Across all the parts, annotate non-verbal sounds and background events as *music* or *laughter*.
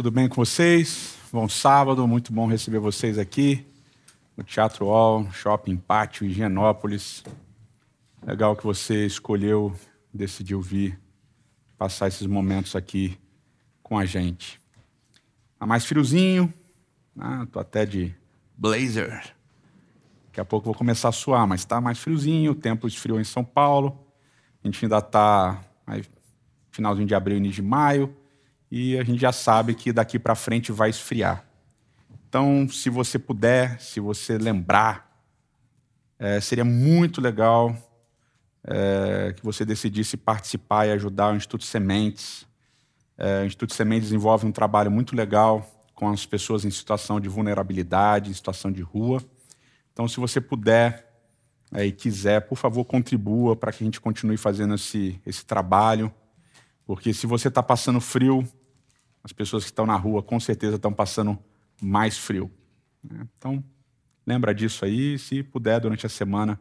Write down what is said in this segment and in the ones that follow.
Tudo bem com vocês? Bom sábado, muito bom receber vocês aqui no Teatro All, Shopping Pátio, Higienópolis. Legal que você escolheu, decidiu vir passar esses momentos aqui com a gente. Tá mais friozinho, né? tô até de blazer. Daqui a pouco vou começar a suar, mas está mais friozinho, o tempo esfriou em São Paulo. A gente ainda está finalzinho de abril, início de maio e a gente já sabe que daqui para frente vai esfriar. Então, se você puder, se você lembrar, é, seria muito legal é, que você decidisse participar e ajudar o Instituto Sementes. É, o Instituto Sementes desenvolve um trabalho muito legal com as pessoas em situação de vulnerabilidade, em situação de rua. Então, se você puder é, e quiser, por favor, contribua para que a gente continue fazendo esse, esse trabalho. Porque se você está passando frio, as pessoas que estão na rua com certeza estão passando mais frio. Né? Então, lembra disso aí, se puder, durante a semana,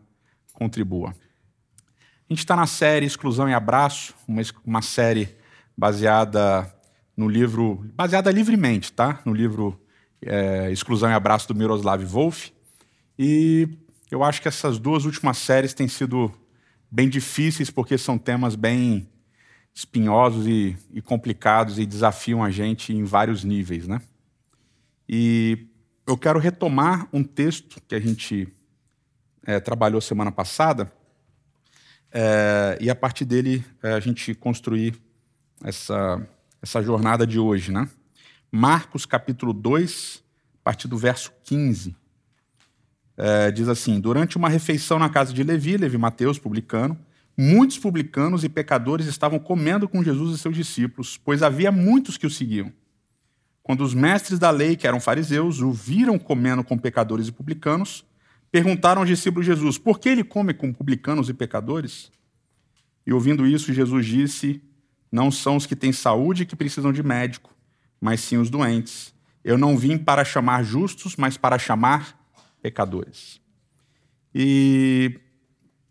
contribua. A gente está na série Exclusão e Abraço, uma, uma série baseada no livro, baseada livremente, tá? No livro é, Exclusão e Abraço do Miroslav Wolf. E eu acho que essas duas últimas séries têm sido bem difíceis porque são temas bem espinhosos e, e, complicados e desafiam a gente em vários níveis, né? E eu quero retomar um texto que a gente é, trabalhou semana passada é, e a partir dele é, a gente construir essa, essa jornada de hoje, né? Marcos capítulo 2, a partir do verso 15. É, diz assim: Durante uma refeição na casa de Levi, Levi Mateus, publicano, Muitos publicanos e pecadores estavam comendo com Jesus e seus discípulos, pois havia muitos que o seguiam. Quando os mestres da lei, que eram fariseus, o viram comendo com pecadores e publicanos, perguntaram aos discípulos de Jesus: Por que ele come com publicanos e pecadores? E ouvindo isso, Jesus disse: Não são os que têm saúde que precisam de médico, mas sim os doentes. Eu não vim para chamar justos, mas para chamar pecadores. E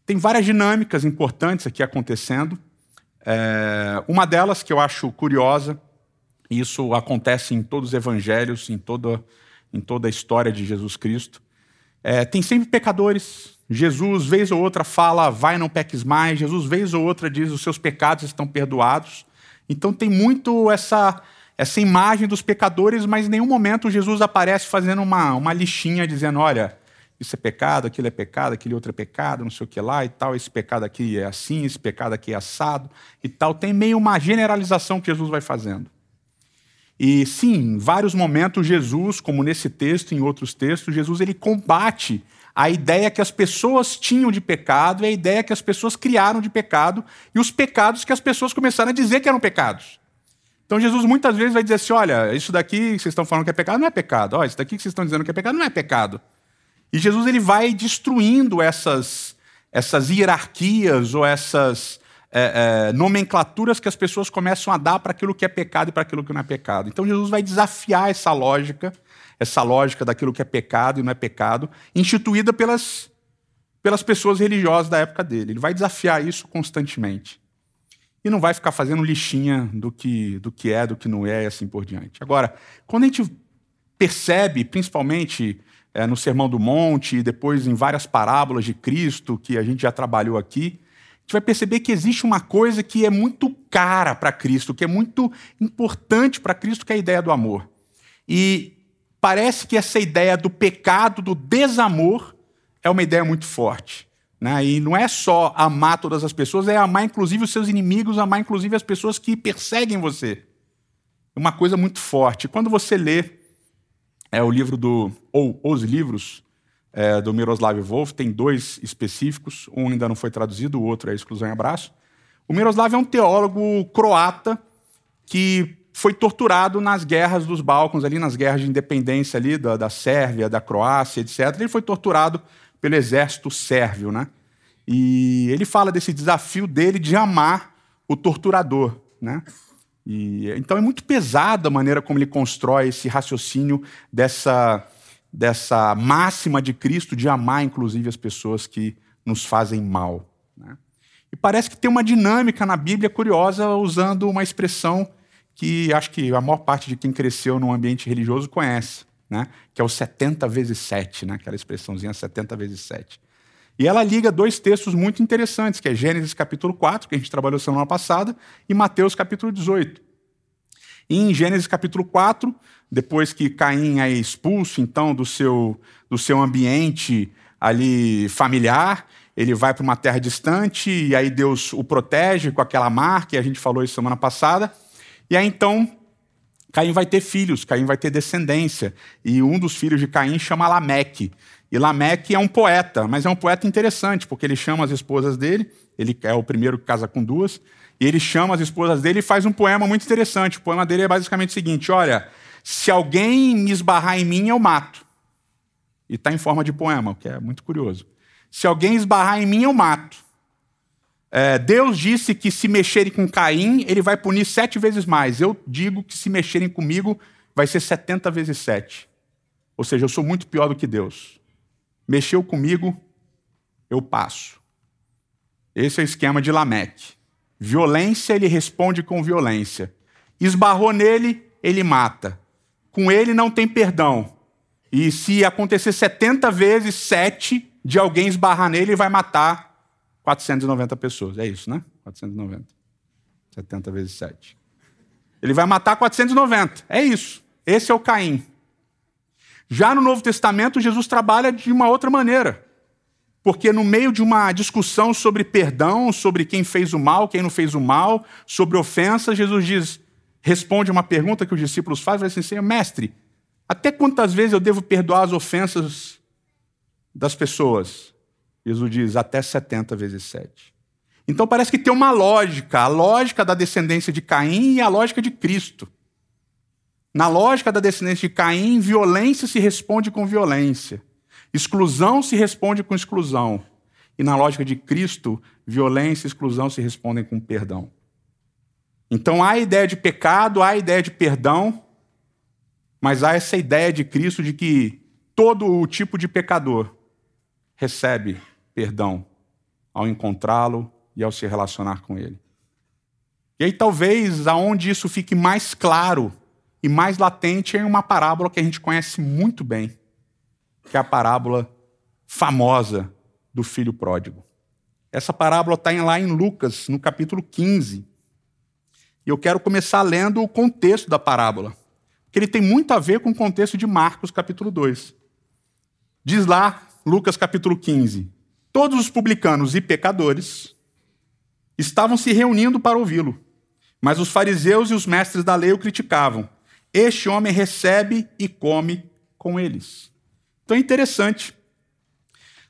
tem várias dinâmicas importantes aqui acontecendo. É, uma delas que eu acho curiosa, e isso acontece em todos os evangelhos, em toda, em toda a história de Jesus Cristo, é, tem sempre pecadores. Jesus, vez ou outra, fala, vai, não peques mais. Jesus, vez ou outra, diz, os seus pecados estão perdoados. Então tem muito essa, essa imagem dos pecadores, mas em nenhum momento Jesus aparece fazendo uma, uma listinha dizendo, olha, isso é pecado, aquilo é pecado, aquele outro é pecado, não sei o que lá e tal, esse pecado aqui é assim, esse pecado aqui é assado e tal. Tem meio uma generalização que Jesus vai fazendo. E sim, em vários momentos Jesus, como nesse texto, em outros textos, Jesus ele combate a ideia que as pessoas tinham de pecado e a ideia que as pessoas criaram de pecado e os pecados que as pessoas começaram a dizer que eram pecados. Então Jesus muitas vezes vai dizer assim: olha, isso daqui que vocês estão falando que é pecado não é pecado. Olha, isso daqui que vocês estão dizendo que é pecado não é pecado. E Jesus ele vai destruindo essas, essas hierarquias ou essas é, é, nomenclaturas que as pessoas começam a dar para aquilo que é pecado e para aquilo que não é pecado. Então Jesus vai desafiar essa lógica, essa lógica daquilo que é pecado e não é pecado, instituída pelas, pelas pessoas religiosas da época dele. Ele vai desafiar isso constantemente. E não vai ficar fazendo lixinha do que, do que é, do que não é e assim por diante. Agora, quando a gente percebe, principalmente é, no Sermão do Monte e depois em várias parábolas de Cristo que a gente já trabalhou aqui, a gente vai perceber que existe uma coisa que é muito cara para Cristo, que é muito importante para Cristo, que é a ideia do amor. E parece que essa ideia do pecado, do desamor, é uma ideia muito forte. Né? E não é só amar todas as pessoas, é amar inclusive os seus inimigos, amar inclusive as pessoas que perseguem você. É uma coisa muito forte. Quando você lê é o livro do, ou os livros é, do Miroslav Volf, tem dois específicos, um ainda não foi traduzido, o outro é Exclusão e Abraço. O Miroslav é um teólogo croata que foi torturado nas guerras dos Balcãs, ali nas guerras de independência ali da, da Sérvia, da Croácia, etc. Ele foi torturado pelo exército sérvio, né? E ele fala desse desafio dele de amar o torturador, né? E, então é muito pesada a maneira como ele constrói esse raciocínio dessa, dessa máxima de Cristo de amar, inclusive, as pessoas que nos fazem mal. Né? E parece que tem uma dinâmica na Bíblia curiosa usando uma expressão que acho que a maior parte de quem cresceu num ambiente religioso conhece, né? que é o 70 vezes 7, né? aquela expressãozinha 70 vezes 7. E ela liga dois textos muito interessantes, que é Gênesis capítulo 4, que a gente trabalhou semana passada, e Mateus capítulo 18. E em Gênesis capítulo 4, depois que Caim é expulso então do seu, do seu ambiente ali familiar, ele vai para uma terra distante e aí Deus o protege com aquela marca, e a gente falou isso semana passada. E aí então Caim vai ter filhos, Caim vai ter descendência. E um dos filhos de Caim chama Lameque. E Lameque é um poeta, mas é um poeta interessante, porque ele chama as esposas dele, ele é o primeiro que casa com duas, e ele chama as esposas dele e faz um poema muito interessante. O poema dele é basicamente o seguinte: olha, se alguém me esbarrar em mim, eu mato. E está em forma de poema, o que é muito curioso. Se alguém esbarrar em mim, eu mato. É, Deus disse que se mexerem com Caim, ele vai punir sete vezes mais. Eu digo que se mexerem comigo, vai ser setenta vezes sete. Ou seja, eu sou muito pior do que Deus. Mexeu comigo, eu passo. Esse é o esquema de Lameque. Violência, ele responde com violência. Esbarrou nele, ele mata. Com ele não tem perdão. E se acontecer 70 vezes 7 de alguém esbarrar nele, ele vai matar 490 pessoas. É isso, né? 490. 70 vezes 7. Ele vai matar 490. É isso. Esse é o Caim. Já no Novo Testamento, Jesus trabalha de uma outra maneira. Porque no meio de uma discussão sobre perdão, sobre quem fez o mal, quem não fez o mal, sobre ofensa, Jesus diz, responde uma pergunta que os discípulos fazem, assim, mestre, até quantas vezes eu devo perdoar as ofensas das pessoas? Jesus diz até 70 vezes 7. Então parece que tem uma lógica, a lógica da descendência de Caim e a lógica de Cristo. Na lógica da descendência de Caim, violência se responde com violência, exclusão se responde com exclusão. E na lógica de Cristo, violência e exclusão se respondem com perdão. Então há a ideia de pecado, há a ideia de perdão, mas há essa ideia de Cristo de que todo o tipo de pecador recebe perdão ao encontrá-lo e ao se relacionar com ele. E aí, talvez, aonde isso fique mais claro e mais latente é uma parábola que a gente conhece muito bem, que é a parábola famosa do filho pródigo. Essa parábola está lá em Lucas, no capítulo 15. E eu quero começar lendo o contexto da parábola, porque ele tem muito a ver com o contexto de Marcos, capítulo 2. Diz lá, Lucas, capítulo 15: Todos os publicanos e pecadores estavam se reunindo para ouvi-lo, mas os fariseus e os mestres da lei o criticavam. Este homem recebe e come com eles. Então é interessante.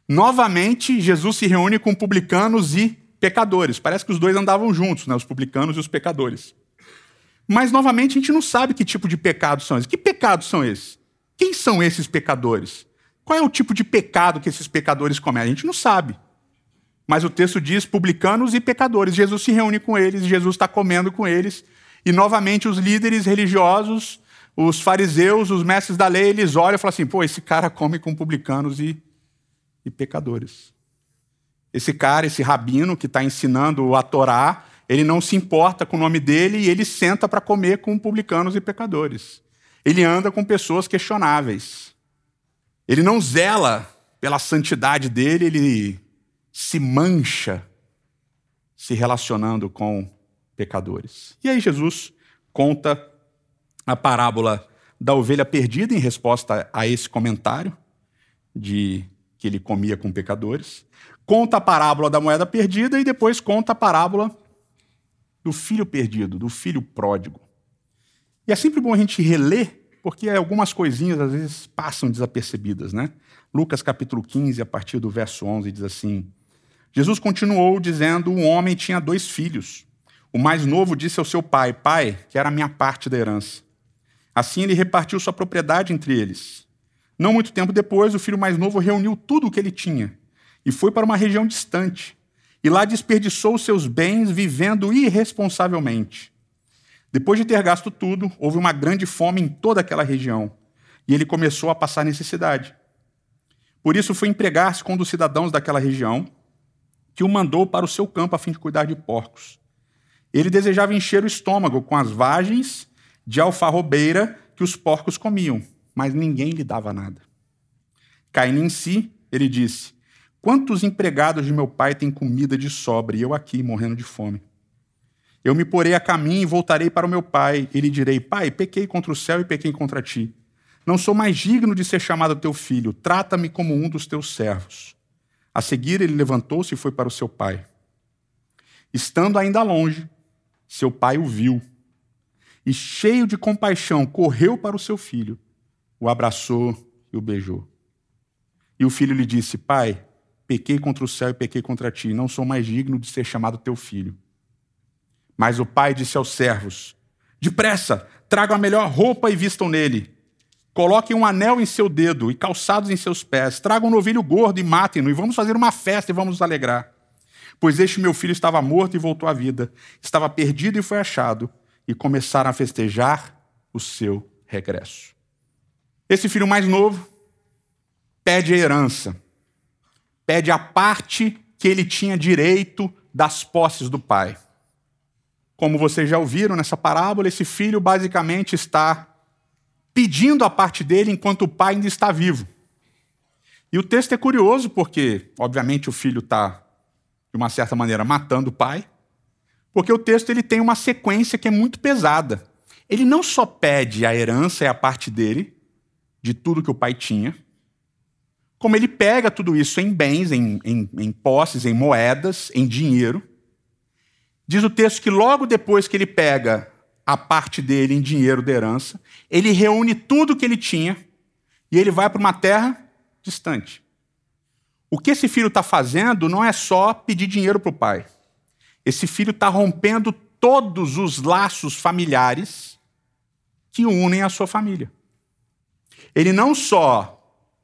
Novamente, Jesus se reúne com publicanos e pecadores. Parece que os dois andavam juntos, né? os publicanos e os pecadores. Mas, novamente, a gente não sabe que tipo de pecados são esses. Que pecados são esses? Quem são esses pecadores? Qual é o tipo de pecado que esses pecadores cometem? A gente não sabe. Mas o texto diz publicanos e pecadores. Jesus se reúne com eles, Jesus está comendo com eles. E novamente os líderes religiosos, os fariseus, os mestres da lei, eles olham e falam assim: pô, esse cara come com publicanos e, e pecadores. Esse cara, esse rabino que está ensinando a Torá, ele não se importa com o nome dele e ele senta para comer com publicanos e pecadores. Ele anda com pessoas questionáveis. Ele não zela pela santidade dele, ele se mancha se relacionando com pecadores. E aí Jesus conta a parábola da ovelha perdida em resposta a esse comentário de que ele comia com pecadores. Conta a parábola da moeda perdida e depois conta a parábola do filho perdido, do filho pródigo. E é sempre bom a gente reler porque algumas coisinhas às vezes passam desapercebidas, né? Lucas capítulo 15, a partir do verso 11, diz assim: Jesus continuou dizendo: Um homem tinha dois filhos. O mais novo disse ao seu pai: Pai, que era a minha parte da herança. Assim ele repartiu sua propriedade entre eles. Não muito tempo depois, o filho mais novo reuniu tudo o que ele tinha e foi para uma região distante. E lá desperdiçou seus bens vivendo irresponsavelmente. Depois de ter gasto tudo, houve uma grande fome em toda aquela região e ele começou a passar necessidade. Por isso foi empregar-se com um dos cidadãos daquela região, que o mandou para o seu campo a fim de cuidar de porcos. Ele desejava encher o estômago com as vagens de alfarrobeira que os porcos comiam, mas ninguém lhe dava nada. Caindo em si, ele disse: Quantos empregados de meu pai têm comida de sobra e eu aqui morrendo de fome? Eu me porei a caminho e voltarei para o meu pai, e lhe direi: Pai, pequei contra o céu e pequei contra ti. Não sou mais digno de ser chamado teu filho, trata-me como um dos teus servos. A seguir, ele levantou-se e foi para o seu pai. Estando ainda longe, seu pai o viu e, cheio de compaixão, correu para o seu filho, o abraçou e o beijou. E o filho lhe disse: Pai, pequei contra o céu e pequei contra ti, não sou mais digno de ser chamado teu filho. Mas o pai disse aos servos: Depressa, tragam a melhor roupa e vistam nele. Coloquem um anel em seu dedo e calçados em seus pés. Tragam um novilho gordo e matem-no, e vamos fazer uma festa e vamos nos alegrar. Pois este meu filho estava morto e voltou à vida, estava perdido e foi achado, e começaram a festejar o seu regresso. Esse filho mais novo pede a herança, pede a parte que ele tinha direito das posses do pai. Como vocês já ouviram nessa parábola, esse filho basicamente está pedindo a parte dele enquanto o pai ainda está vivo. E o texto é curioso porque, obviamente, o filho está uma certa maneira, matando o pai, porque o texto ele tem uma sequência que é muito pesada. Ele não só pede a herança e a parte dele, de tudo que o pai tinha, como ele pega tudo isso em bens, em, em, em posses, em moedas, em dinheiro. Diz o texto que logo depois que ele pega a parte dele em dinheiro da herança, ele reúne tudo que ele tinha e ele vai para uma terra distante. O que esse filho está fazendo não é só pedir dinheiro para o pai. Esse filho está rompendo todos os laços familiares que unem a sua família. Ele não só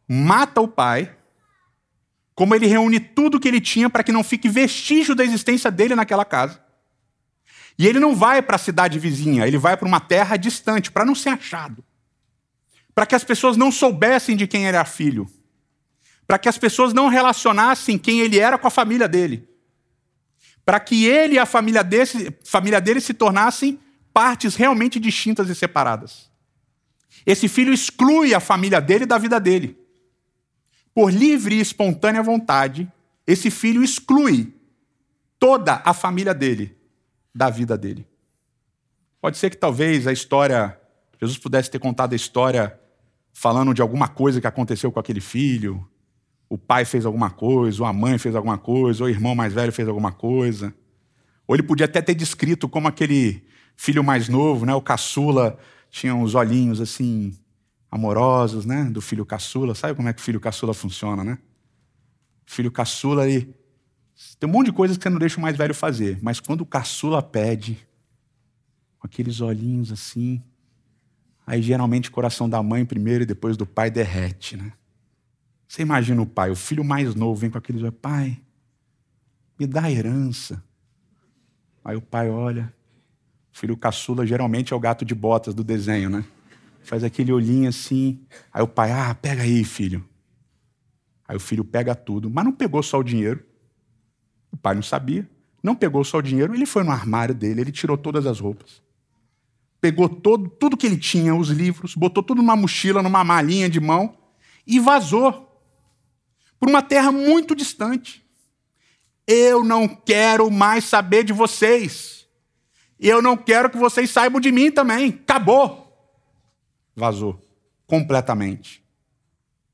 mata o pai, como ele reúne tudo que ele tinha para que não fique vestígio da existência dele naquela casa. E ele não vai para a cidade vizinha, ele vai para uma terra distante, para não ser achado. Para que as pessoas não soubessem de quem era filho para que as pessoas não relacionassem quem ele era com a família dele. Para que ele e a família, desse, família dele se tornassem partes realmente distintas e separadas. Esse filho exclui a família dele da vida dele. Por livre e espontânea vontade, esse filho exclui toda a família dele da vida dele. Pode ser que talvez a história, Jesus pudesse ter contado a história falando de alguma coisa que aconteceu com aquele filho, o pai fez alguma coisa, ou a mãe fez alguma coisa, ou o irmão mais velho fez alguma coisa. Ou ele podia até ter descrito como aquele filho mais novo, né, o caçula, tinha uns olhinhos assim amorosos, né, do filho caçula. Sabe como é que o filho caçula funciona, né? Filho caçula ele tem um monte de coisas que você não deixa o mais velho fazer, mas quando o caçula pede, com aqueles olhinhos assim, aí geralmente o coração da mãe primeiro e depois do pai derrete, né? Você imagina o pai, o filho mais novo vem com aqueles olhos, pai, me dá a herança. Aí o pai olha, o filho caçula geralmente é o gato de botas do desenho, né? Faz aquele olhinho assim. Aí o pai, ah, pega aí, filho. Aí o filho pega tudo, mas não pegou só o dinheiro. O pai não sabia. Não pegou só o dinheiro, ele foi no armário dele, ele tirou todas as roupas. Pegou todo, tudo que ele tinha, os livros, botou tudo numa mochila, numa malinha de mão e vazou para uma terra muito distante. Eu não quero mais saber de vocês. Eu não quero que vocês saibam de mim também. Acabou. Vazou completamente.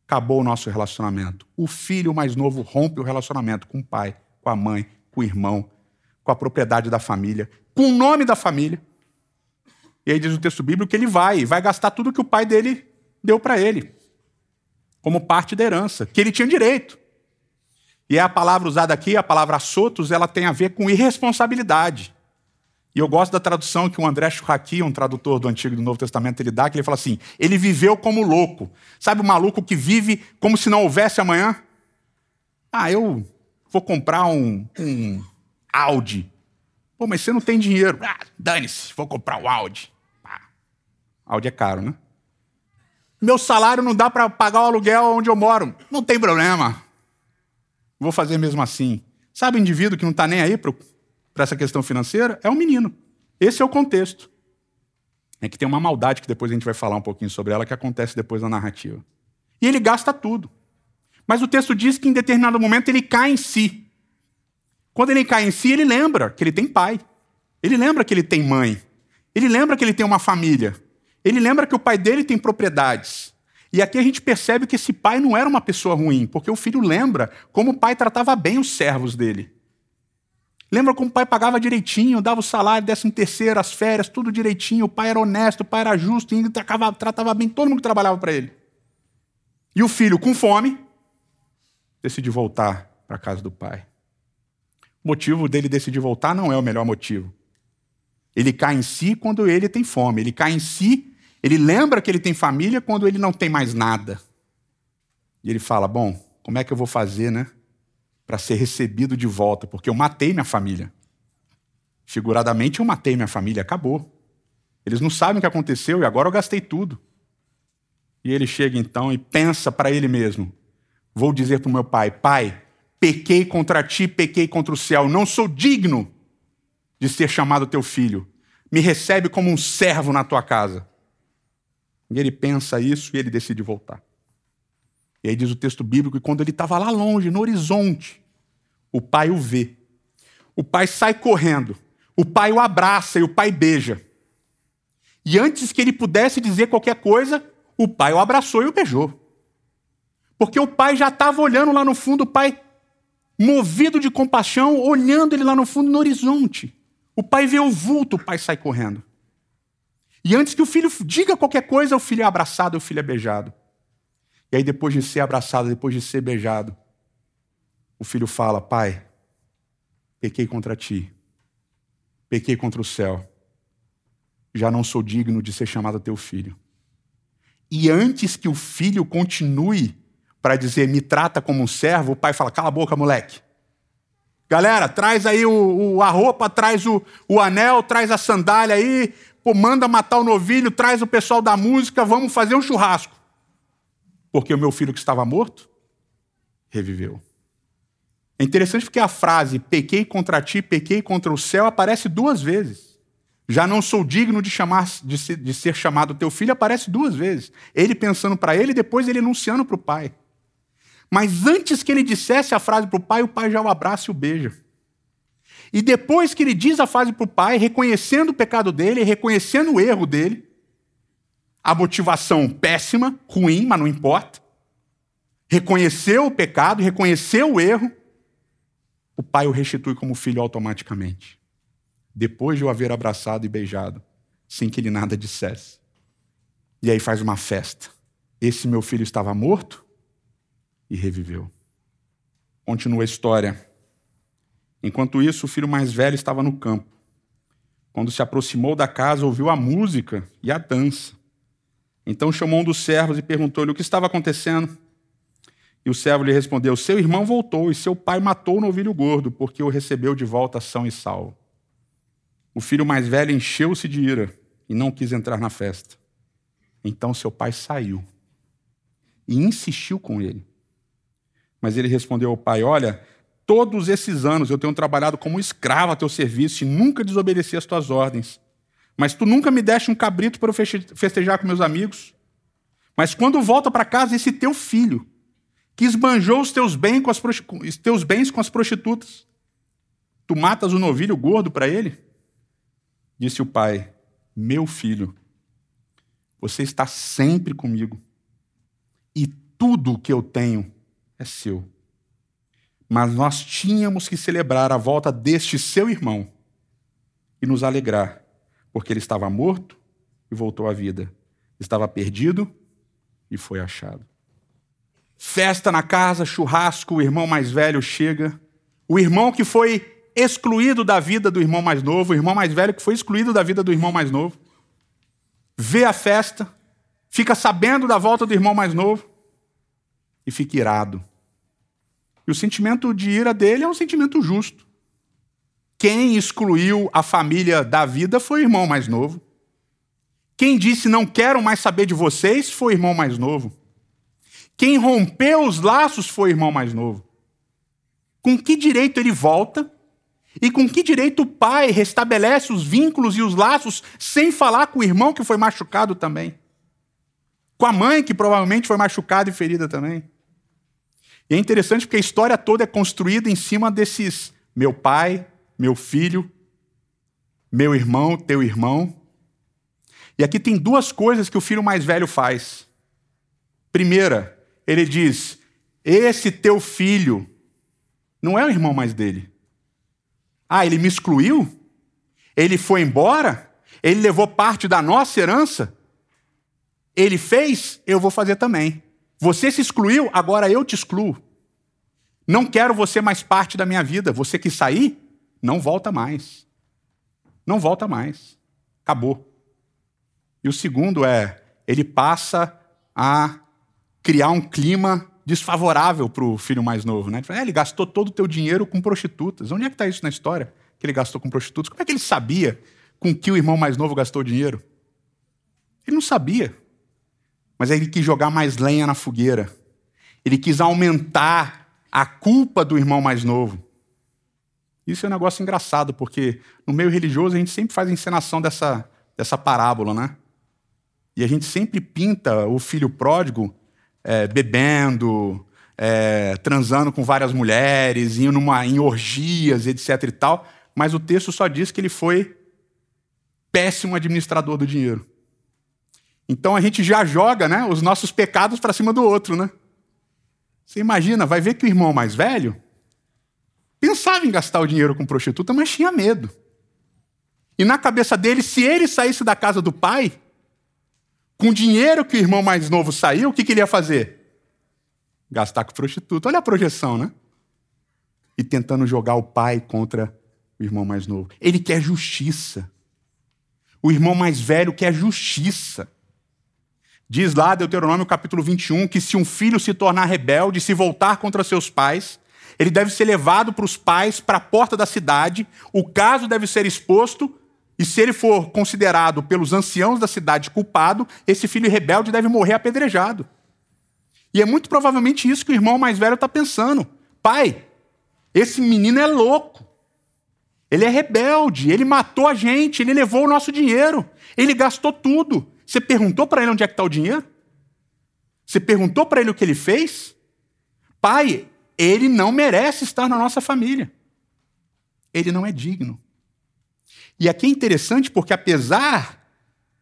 Acabou o nosso relacionamento. O filho mais novo rompe o relacionamento com o pai, com a mãe, com o irmão, com a propriedade da família, com o nome da família. E aí diz o texto bíblico que ele vai, vai gastar tudo que o pai dele deu para ele como parte da herança, que ele tinha direito. E é a palavra usada aqui, a palavra sotos, ela tem a ver com irresponsabilidade. E eu gosto da tradução que o André Churraqui, um tradutor do Antigo e do Novo Testamento, ele dá, que ele fala assim: ele viveu como louco. Sabe o maluco que vive como se não houvesse amanhã? Ah, eu vou comprar um, um Audi. Pô, mas você não tem dinheiro. Ah, dane-se, vou comprar o um Audi. Ah, Audi é caro, né? Meu salário não dá para pagar o aluguel onde eu moro. Não tem problema. Vou fazer mesmo assim. Sabe o indivíduo que não está nem aí para essa questão financeira é o menino. Esse é o contexto. É que tem uma maldade que depois a gente vai falar um pouquinho sobre ela que acontece depois na narrativa. E ele gasta tudo. Mas o texto diz que em determinado momento ele cai em si. Quando ele cai em si, ele lembra que ele tem pai. Ele lembra que ele tem mãe. Ele lembra que ele tem uma família. Ele lembra que o pai dele tem propriedades. E aqui a gente percebe que esse pai não era uma pessoa ruim, porque o filho lembra como o pai tratava bem os servos dele. Lembra como o pai pagava direitinho, dava o salário, décimo terceiro, as férias, tudo direitinho. O pai era honesto, o pai era justo, e tratava, tratava bem todo mundo que trabalhava para ele. E o filho, com fome, decide voltar para a casa do pai. O motivo dele decidir voltar não é o melhor motivo. Ele cai em si quando ele tem fome. Ele cai em si, ele lembra que ele tem família quando ele não tem mais nada. E ele fala: Bom, como é que eu vou fazer, né? Para ser recebido de volta? Porque eu matei minha família. Figuradamente, eu matei minha família, acabou. Eles não sabem o que aconteceu e agora eu gastei tudo. E ele chega então e pensa para ele mesmo: Vou dizer para o meu pai: Pai, pequei contra ti, pequei contra o céu, não sou digno de ser chamado teu filho. Me recebe como um servo na tua casa. E ele pensa isso e ele decide voltar. E aí diz o texto bíblico que quando ele estava lá longe, no horizonte, o pai o vê. O pai sai correndo. O pai o abraça e o pai beija. E antes que ele pudesse dizer qualquer coisa, o pai o abraçou e o beijou. Porque o pai já estava olhando lá no fundo, o pai, movido de compaixão, olhando ele lá no fundo, no horizonte. O pai vê o vulto, o pai sai correndo. E antes que o filho diga qualquer coisa, o filho é abraçado, o filho é beijado. E aí, depois de ser abraçado, depois de ser beijado, o filho fala: Pai, pequei contra ti, pequei contra o céu, já não sou digno de ser chamado teu filho. E antes que o filho continue para dizer, me trata como um servo, o pai fala: cala a boca, moleque. Galera, traz aí o, o, a roupa, traz o, o anel, traz a sandália aí, pô, manda matar o novilho, traz o pessoal da música, vamos fazer um churrasco. Porque o meu filho que estava morto reviveu. É interessante porque a frase pequei contra ti, pequei contra o céu aparece duas vezes. Já não sou digno de, chamar, de, ser, de ser chamado teu filho aparece duas vezes. Ele pensando para ele e depois ele anunciando para o pai. Mas antes que ele dissesse a frase para o pai, o pai já o abraça e o beija. E depois que ele diz a frase para o pai, reconhecendo o pecado dele, reconhecendo o erro dele, a motivação péssima, ruim, mas não importa. Reconheceu o pecado, reconheceu o erro, o pai o restitui como filho automaticamente. Depois de o haver abraçado e beijado, sem que ele nada dissesse. E aí faz uma festa. Esse meu filho estava morto, e reviveu. Continua a história. Enquanto isso, o filho mais velho estava no campo. Quando se aproximou da casa, ouviu a música e a dança. Então chamou um dos servos e perguntou-lhe o que estava acontecendo. E o servo lhe respondeu: Seu irmão voltou e seu pai matou o novilho gordo, porque o recebeu de volta são e salvo. O filho mais velho encheu-se de ira e não quis entrar na festa. Então seu pai saiu e insistiu com ele. Mas ele respondeu ao pai: Olha, todos esses anos eu tenho trabalhado como escravo a teu serviço e nunca desobedeci as tuas ordens. Mas tu nunca me deste um cabrito para eu festejar com meus amigos. Mas quando volta para casa, esse teu filho, que esbanjou os teus, bens com as teus bens com as prostitutas, tu matas o novilho gordo para ele? Disse o pai: Meu filho, você está sempre comigo, e tudo o que eu tenho é seu. Mas nós tínhamos que celebrar a volta deste seu irmão e nos alegrar, porque ele estava morto e voltou à vida, estava perdido e foi achado. Festa na casa, churrasco, o irmão mais velho chega, o irmão que foi excluído da vida do irmão mais novo, o irmão mais velho que foi excluído da vida do irmão mais novo, vê a festa, fica sabendo da volta do irmão mais novo e fica irado. E o sentimento de ira dele é um sentimento justo. Quem excluiu a família da vida foi o irmão mais novo. Quem disse não quero mais saber de vocês foi o irmão mais novo. Quem rompeu os laços foi o irmão mais novo. Com que direito ele volta E com que direito o pai restabelece os vínculos e os laços sem falar com o irmão que foi machucado também? Com a mãe que provavelmente foi machucada e ferida também? E é interessante porque a história toda é construída em cima desses meu pai, meu filho, meu irmão, teu irmão. E aqui tem duas coisas que o filho mais velho faz. Primeira, ele diz: Esse teu filho não é o irmão mais dele. Ah, ele me excluiu? Ele foi embora? Ele levou parte da nossa herança? Ele fez? Eu vou fazer também. Você se excluiu, agora eu te excluo. Não quero você mais parte da minha vida. Você que sair, não volta mais. Não volta mais. Acabou. E o segundo é, ele passa a criar um clima desfavorável para o filho mais novo. Né? Ele, fala, é, ele gastou todo o teu dinheiro com prostitutas. Onde é que está isso na história? Que ele gastou com prostitutas? Como é que ele sabia com que o irmão mais novo gastou dinheiro? Ele não sabia. Mas ele quis jogar mais lenha na fogueira. Ele quis aumentar a culpa do irmão mais novo. Isso é um negócio engraçado, porque no meio religioso a gente sempre faz a encenação dessa, dessa parábola, né? E a gente sempre pinta o filho pródigo é, bebendo, é, transando com várias mulheres, indo numa, em orgias, etc e tal, mas o texto só diz que ele foi péssimo administrador do dinheiro. Então a gente já joga né, os nossos pecados para cima do outro, né? Você imagina, vai ver que o irmão mais velho pensava em gastar o dinheiro com prostituta, mas tinha medo. E na cabeça dele, se ele saísse da casa do pai, com o dinheiro que o irmão mais novo saiu, o que, que ele ia fazer? Gastar com prostituta. Olha a projeção, né? E tentando jogar o pai contra o irmão mais novo. Ele quer justiça. O irmão mais velho quer justiça. Diz lá, Deuteronômio capítulo 21, que se um filho se tornar rebelde, se voltar contra seus pais, ele deve ser levado para os pais, para a porta da cidade, o caso deve ser exposto e se ele for considerado pelos anciãos da cidade culpado, esse filho rebelde deve morrer apedrejado. E é muito provavelmente isso que o irmão mais velho está pensando. Pai, esse menino é louco. Ele é rebelde, ele matou a gente, ele levou o nosso dinheiro, ele gastou tudo. Você perguntou para ele onde é que está o dinheiro? Você perguntou para ele o que ele fez? Pai, ele não merece estar na nossa família. Ele não é digno. E aqui é interessante porque, apesar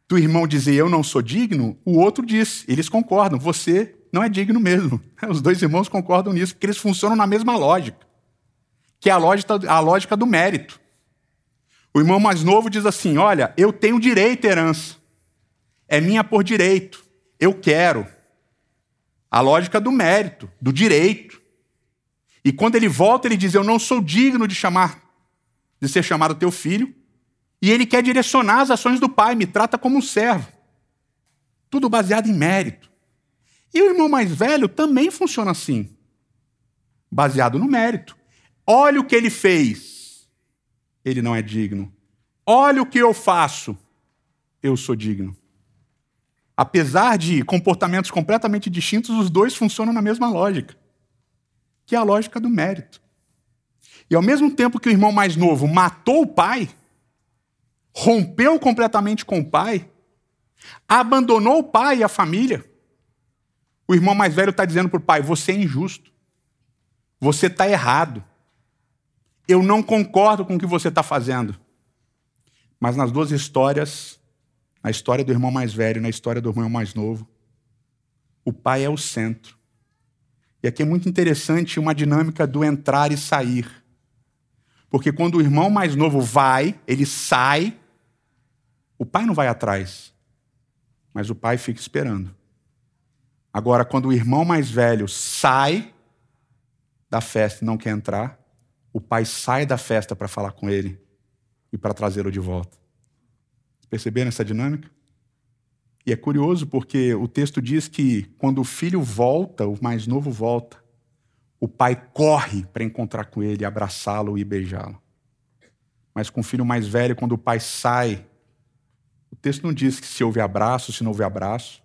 do irmão dizer eu não sou digno, o outro diz, eles concordam, você não é digno mesmo. *laughs* Os dois irmãos concordam nisso, porque eles funcionam na mesma lógica, que é a lógica, a lógica do mérito. O irmão mais novo diz assim: Olha, eu tenho direito à herança, é minha por direito, eu quero. A lógica do mérito, do direito. E quando ele volta, ele diz: Eu não sou digno de chamar, de ser chamado teu filho, e ele quer direcionar as ações do pai, me trata como um servo. Tudo baseado em mérito. E o irmão mais velho também funciona assim, baseado no mérito. Olha o que ele fez, ele não é digno. Olha o que eu faço, eu sou digno. Apesar de comportamentos completamente distintos, os dois funcionam na mesma lógica, que é a lógica do mérito. E ao mesmo tempo que o irmão mais novo matou o pai, rompeu completamente com o pai, abandonou o pai e a família. O irmão mais velho está dizendo para o pai: você é injusto, você está errado, eu não concordo com o que você está fazendo. Mas nas duas histórias, na história do irmão mais velho na história do irmão mais novo, o pai é o centro. E aqui é muito interessante uma dinâmica do entrar e sair. Porque quando o irmão mais novo vai, ele sai, o pai não vai atrás, mas o pai fica esperando. Agora, quando o irmão mais velho sai da festa e não quer entrar, o pai sai da festa para falar com ele e para trazê-lo de volta. Perceberam essa dinâmica? E é curioso porque o texto diz que quando o filho volta, o mais novo volta, o pai corre para encontrar com ele, abraçá-lo e beijá-lo. Mas com o filho mais velho, quando o pai sai o texto não diz que se houve abraço, se não houve abraço.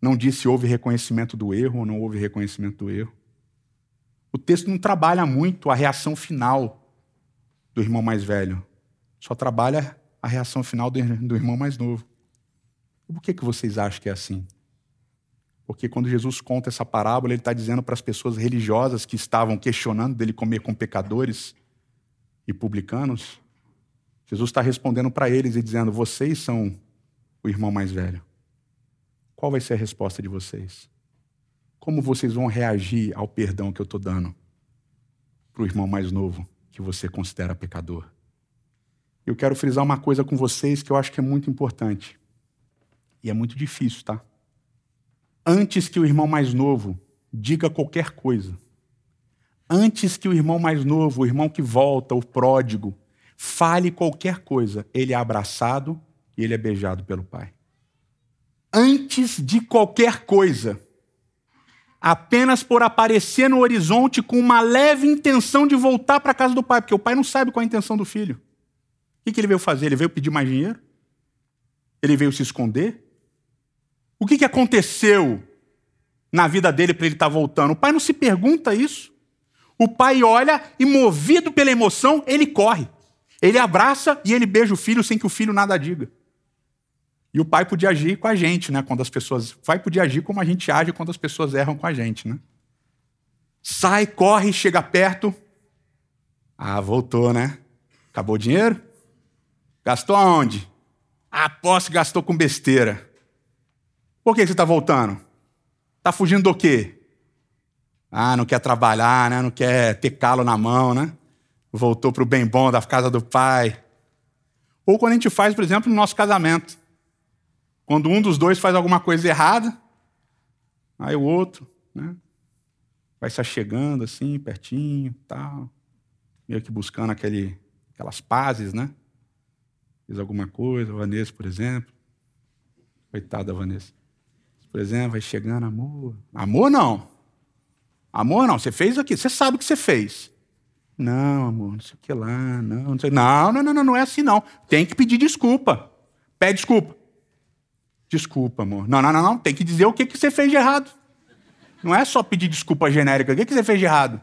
Não diz se houve reconhecimento do erro ou não houve reconhecimento do erro. O texto não trabalha muito a reação final. do irmão mais velho, só trabalha a reação final do, irmão mais novo. Por que, que vocês acham que é assim? Porque quando Jesus conta essa parábola, ele está dizendo para as pessoas religiosas que estavam questionando dele comer com pecadores e publicanos, Jesus está respondendo para eles e dizendo: vocês são o irmão mais velho. Qual vai ser a resposta de vocês? Como vocês vão reagir ao perdão que eu estou dando para o irmão mais novo que você considera pecador? Eu quero frisar uma coisa com vocês que eu acho que é muito importante. E é muito difícil, tá? Antes que o irmão mais novo diga qualquer coisa, antes que o irmão mais novo, o irmão que volta, o pródigo, fale qualquer coisa, ele é abraçado e ele é beijado pelo pai. Antes de qualquer coisa, apenas por aparecer no horizonte com uma leve intenção de voltar para a casa do pai, porque o pai não sabe qual é a intenção do filho. O que ele veio fazer? Ele veio pedir mais dinheiro? Ele veio se esconder? O que aconteceu na vida dele para ele estar tá voltando? O pai não se pergunta isso. O pai olha e, movido pela emoção, ele corre. Ele abraça e ele beija o filho sem que o filho nada diga. E o pai podia agir com a gente, né? Quando as pessoas. O pai podia agir como a gente age quando as pessoas erram com a gente, né? Sai, corre, chega perto. Ah, voltou, né? Acabou o dinheiro? Gastou aonde? Aposto que gastou com besteira. Por que você está voltando? Está fugindo do quê? Ah, não quer trabalhar, né? Não quer ter calo na mão, né? Voltou para o bem bom da casa do pai. Ou quando a gente faz, por exemplo, no nosso casamento. Quando um dos dois faz alguma coisa errada, aí o outro, né? Vai se achegando assim, pertinho, tal, meio que buscando aquele, aquelas pazes, né? Fez alguma coisa, a Vanessa, por exemplo. Coitada da Vanessa. Por exemplo, vai chegando, amor. Amor não. Amor não, você fez aqui, você sabe o que você fez. Não, amor, não sei o que lá, não, não sei. Não, não, não, não, não é assim não. Tem que pedir desculpa. Pede desculpa. Desculpa, amor. Não, não, não, não. Tem que dizer o que, que você fez de errado. Não é só pedir desculpa genérica. O que, que você fez de errado?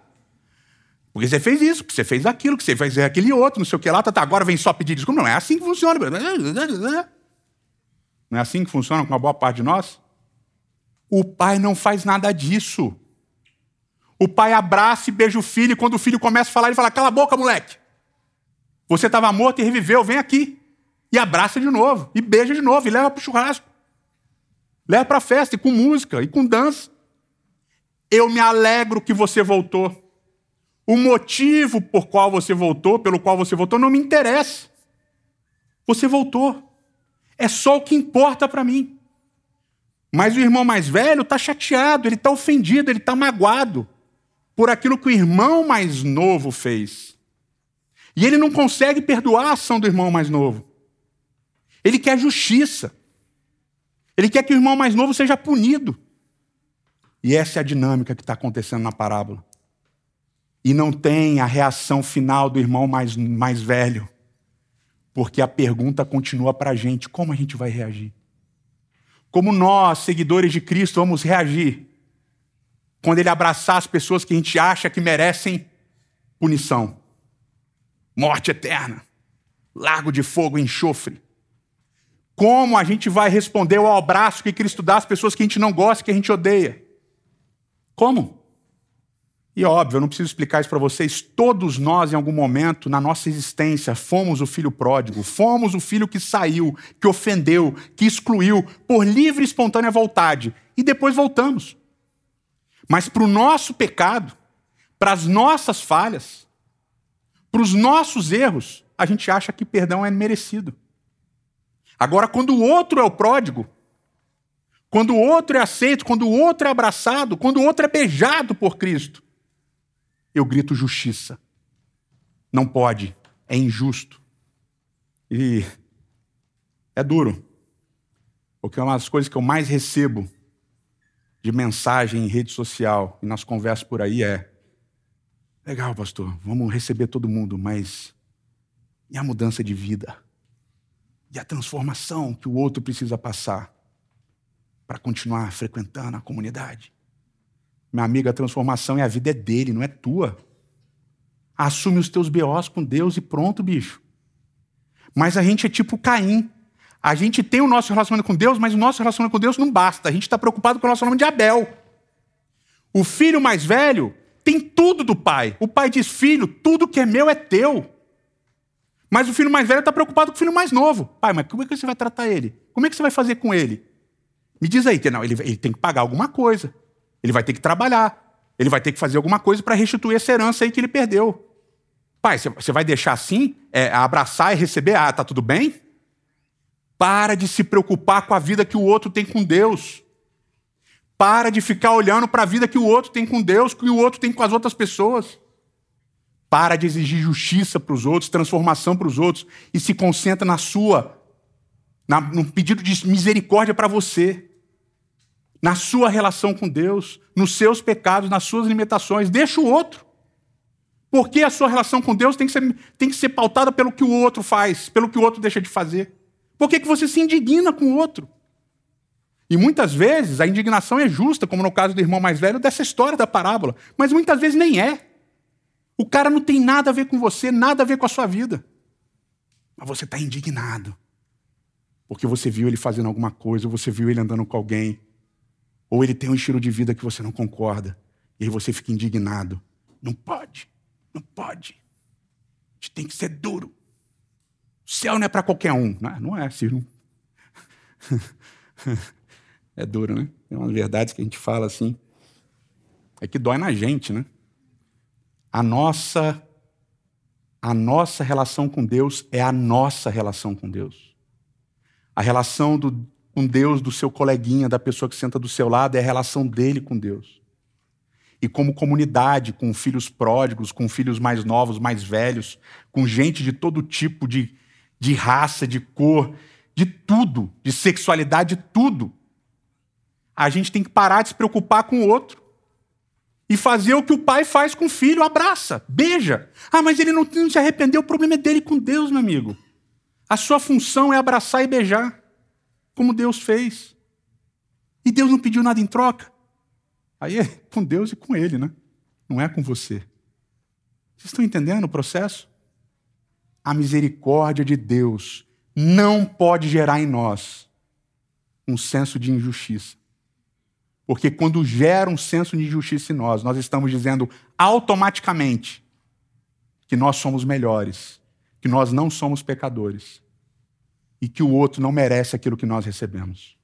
Porque você fez isso, porque você fez aquilo, que você fez aquele outro, não sei o que lá, tá, tá, agora vem só pedir desculpa. Não é assim que funciona. Não é assim que funciona com uma boa parte de nós? O pai não faz nada disso. O pai abraça e beija o filho, e quando o filho começa a falar, ele fala: Cala a boca, moleque. Você estava morto e reviveu, vem aqui. E abraça de novo, e beija de novo, e leva para o churrasco. Leva para a festa, e com música, e com dança. Eu me alegro que você voltou. O motivo por qual você voltou, pelo qual você voltou, não me interessa. Você voltou. É só o que importa para mim. Mas o irmão mais velho está chateado, ele está ofendido, ele está magoado por aquilo que o irmão mais novo fez. E ele não consegue perdoar a ação do irmão mais novo. Ele quer justiça. Ele quer que o irmão mais novo seja punido. E essa é a dinâmica que está acontecendo na parábola. E não tem a reação final do irmão mais, mais velho. Porque a pergunta continua para a gente: como a gente vai reagir? Como nós, seguidores de Cristo, vamos reagir quando ele abraçar as pessoas que a gente acha que merecem punição? Morte eterna, lago de fogo enxofre. Como a gente vai responder ao abraço que Cristo dá às pessoas que a gente não gosta, que a gente odeia? Como? E óbvio, eu não preciso explicar isso para vocês. Todos nós, em algum momento, na nossa existência, fomos o filho pródigo, fomos o filho que saiu, que ofendeu, que excluiu, por livre e espontânea vontade. E depois voltamos. Mas para o nosso pecado, para as nossas falhas, para os nossos erros, a gente acha que perdão é merecido. Agora, quando o outro é o pródigo, quando o outro é aceito, quando o outro é abraçado, quando o outro é beijado por Cristo, eu grito justiça. Não pode, é injusto. E é duro, porque é uma das coisas que eu mais recebo de mensagem em rede social e nas conversas por aí é: legal, pastor, vamos receber todo mundo, mas e a mudança de vida? e a transformação que o outro precisa passar para continuar frequentando a comunidade. Minha amiga, a transformação é a vida é dele, não é tua. Assume os teus BOs com Deus e pronto, bicho. Mas a gente é tipo Caim. A gente tem o nosso relacionamento com Deus, mas o nosso relacionamento com Deus não basta. A gente está preocupado com o relacionamento de Abel. O filho mais velho tem tudo do pai. O pai diz: Filho, tudo que é meu é teu. Mas o filho mais velho está preocupado com o filho mais novo. Pai, mas como é que você vai tratar ele? Como é que você vai fazer com ele? Me diz aí, não, ele, ele tem que pagar alguma coisa. Ele vai ter que trabalhar. Ele vai ter que fazer alguma coisa para restituir essa herança aí que ele perdeu. Pai, você vai deixar assim, é, abraçar e receber? Ah, tá tudo bem? Para de se preocupar com a vida que o outro tem com Deus. Para de ficar olhando para a vida que o outro tem com Deus, que o outro tem com as outras pessoas. Para de exigir justiça para os outros, transformação para os outros e se concentra na sua, na, no pedido de misericórdia para você, na sua relação com Deus, nos seus pecados, nas suas limitações. Deixa o outro. Porque a sua relação com Deus tem que ser, tem que ser pautada pelo que o outro faz, pelo que o outro deixa de fazer. Por que, que você se indigna com o outro? E muitas vezes a indignação é justa, como no caso do irmão mais velho dessa história da parábola, mas muitas vezes nem é. O cara não tem nada a ver com você, nada a ver com a sua vida. Mas você está indignado. Porque você viu ele fazendo alguma coisa, você viu ele andando com alguém, ou ele tem um estilo de vida que você não concorda, e aí você fica indignado. Não pode. Não pode. A gente tem que ser duro. O céu não é para qualquer um. Não, não é, Ciro. *laughs* é duro, né? É uma verdade que a gente fala assim. É que dói na gente, né? A nossa a nossa relação com Deus é a nossa relação com Deus. A relação do, com Deus do seu coleguinha, da pessoa que senta do seu lado, é a relação dele com Deus e como comunidade, com filhos pródigos, com filhos mais novos, mais velhos, com gente de todo tipo de, de raça, de cor, de tudo, de sexualidade, de tudo. A gente tem que parar de se preocupar com o outro e fazer o que o pai faz com o filho: abraça, beija. Ah, mas ele não, não se arrependeu, o problema é dele com Deus, meu amigo. A sua função é abraçar e beijar, como Deus fez. E Deus não pediu nada em troca. Aí é com Deus e com Ele, né? Não é com você. Vocês estão entendendo o processo? A misericórdia de Deus não pode gerar em nós um senso de injustiça. Porque quando gera um senso de injustiça em nós, nós estamos dizendo automaticamente que nós somos melhores, que nós não somos pecadores e que o outro não merece aquilo que nós recebemos.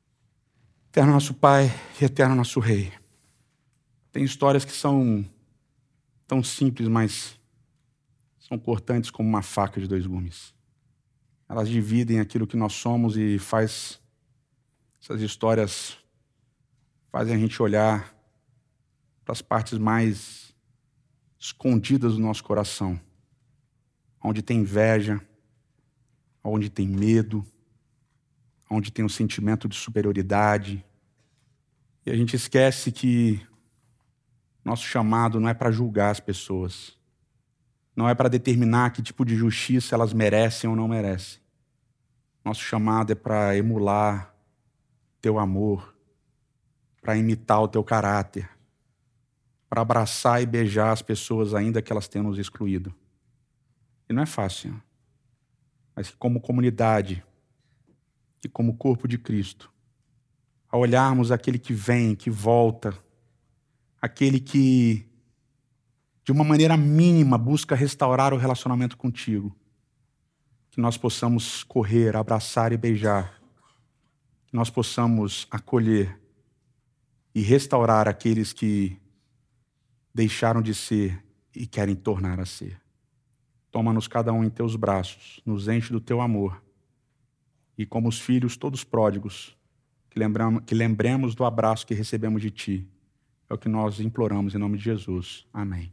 Eterno nosso Pai e eterno nosso Rei. Tem histórias que são tão simples, mas são cortantes como uma faca de dois gumes. Elas dividem aquilo que nós somos e faz essas histórias fazem a gente olhar para as partes mais escondidas do nosso coração, onde tem inveja, onde tem medo, onde tem um sentimento de superioridade. E a gente esquece que nosso chamado não é para julgar as pessoas. Não é para determinar que tipo de justiça elas merecem ou não merecem. Nosso chamado é para emular teu amor, para imitar o teu caráter, para abraçar e beijar as pessoas ainda que elas tenham nos excluído. E não é fácil, mas que como comunidade e como corpo de Cristo, ao olharmos aquele que vem, que volta, aquele que, de uma maneira mínima, busca restaurar o relacionamento contigo. Que nós possamos correr, abraçar e beijar. Que nós possamos acolher e restaurar aqueles que deixaram de ser e querem tornar a ser. Toma-nos cada um em teus braços, nos enche do teu amor. E como os filhos todos pródigos, que, lembramos, que lembremos do abraço que recebemos de ti é o que nós imploramos em nome de Jesus. Amém.